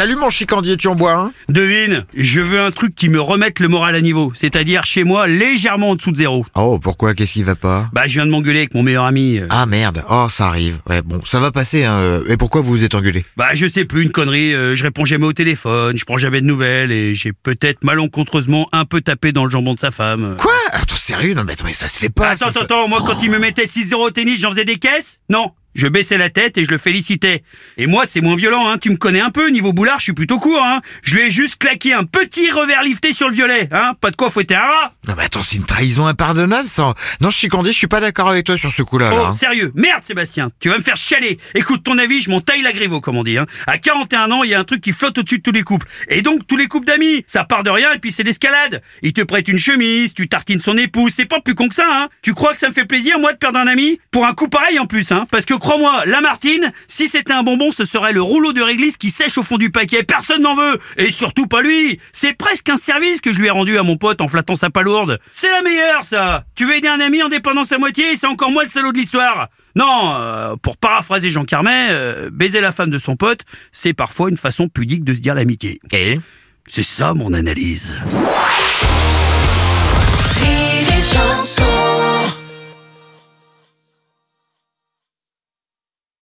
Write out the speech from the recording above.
Salut mon chicandier, tu en bois un? Devine, je veux un truc qui me remette le moral à niveau, c'est-à-dire chez moi légèrement en dessous de zéro. Oh, pourquoi? Qu'est-ce qui va pas? Bah je viens de m'engueuler avec mon meilleur ami. euh. Ah merde, oh ça arrive. Ouais, bon, ça va passer, hein. euh, Et pourquoi vous vous êtes engueulé? Bah je sais plus, une connerie, euh, je réponds jamais au téléphone, je prends jamais de nouvelles et j'ai peut-être malencontreusement un peu tapé dans le jambon de sa femme. Quoi? Attends, sérieux? Non mais attends, mais ça se fait pas. attends, ça, ça- attends, attends, moi quand il me mettait 6-0 au tennis, j'en faisais des caisses? Non je baissais la tête et je le félicitais. Et moi, c'est moins violent, hein. Tu me connais un peu, niveau boulard, je suis plutôt court, hein. Je lui ai juste claqué un petit revers lifté sur le violet, hein. Pas de quoi fouetter un rat. Non mais attends, c'est une trahison impardonnable ça. Non, chicandier, je suis pas d'accord avec toi sur ce coup-là. là, Oh, hein. sérieux Merde, Sébastien, tu vas me faire chialer. Écoute, ton avis, je m'en taille la griveau, comme on dit. Hein. À 41 ans, il y a un truc qui flotte au-dessus de tous les couples. Et donc, tous les couples d'amis, ça part de rien et puis c'est l'escalade. Il te prête une chemise, tu tartines son épouse, c'est pas plus con que ça, hein. Tu crois que ça me fait plaisir, moi, de perdre un ami? Pour un coup pareil, en plus, hein. Parce que, crois-moi, la Martine, si c'était un bonbon, ce serait le rouleau de réglisse qui sèche au fond du paquet. Personne n'en veut. Et surtout pas lui. C'est presque un service que je lui ai rendu à mon pote en flattant sa palourde. C'est la meilleure, ça. Tu veux aider un ami en dépendance à moitié, c'est encore moi le salaud de l'histoire. Non, euh, pour paraphraser Jean Carmet, euh, baiser la femme de son pote, c'est parfois une façon pudique de se dire l'amitié. Et? C'est ça mon analyse.